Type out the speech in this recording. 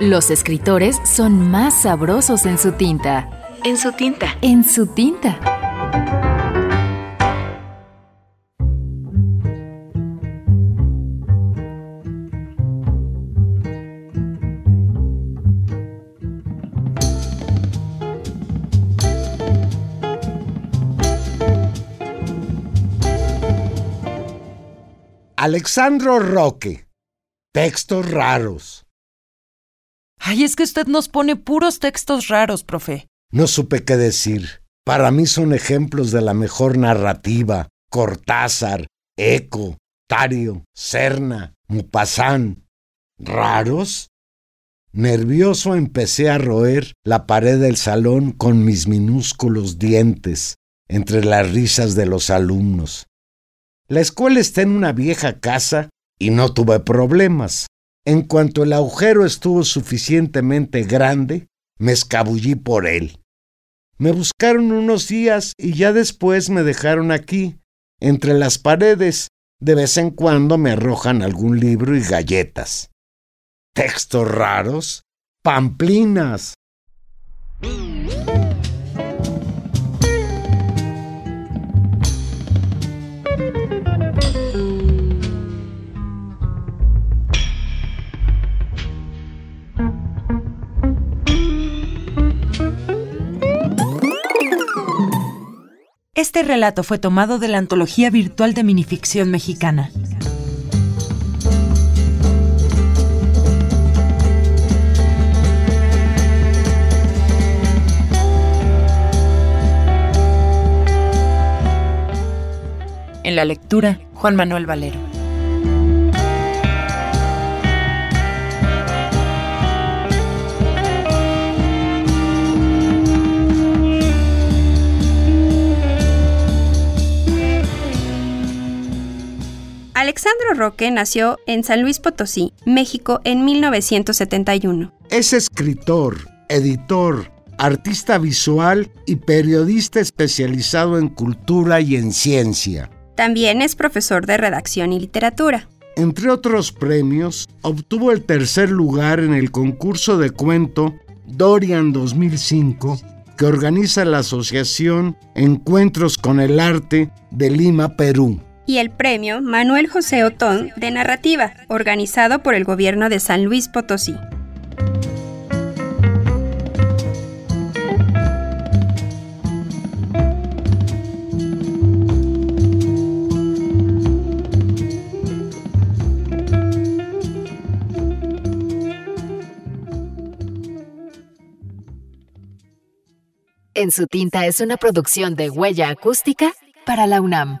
los escritores son más sabrosos en su tinta. En su tinta. En su tinta. Alexandro Roque. Textos raros. Ay, es que usted nos pone puros textos raros, profe. No supe qué decir. Para mí son ejemplos de la mejor narrativa. Cortázar, Eco, Tario, Serna, Mupasán. ¿Raros? Nervioso empecé a roer la pared del salón con mis minúsculos dientes entre las risas de los alumnos. La escuela está en una vieja casa y no tuve problemas. En cuanto el agujero estuvo suficientemente grande, me escabullí por él. Me buscaron unos días y ya después me dejaron aquí, entre las paredes. De vez en cuando me arrojan algún libro y galletas. Textos raros, pamplinas. Este relato fue tomado de la antología virtual de minificción mexicana. En la lectura, Juan Manuel Valero. Alexandro Roque nació en San Luis Potosí, México, en 1971. Es escritor, editor, artista visual y periodista especializado en cultura y en ciencia. También es profesor de redacción y literatura. Entre otros premios, obtuvo el tercer lugar en el concurso de cuento Dorian 2005 que organiza la Asociación Encuentros con el Arte de Lima, Perú. Y el premio Manuel José Otón de Narrativa, organizado por el gobierno de San Luis Potosí. En su tinta es una producción de huella acústica para la UNAM.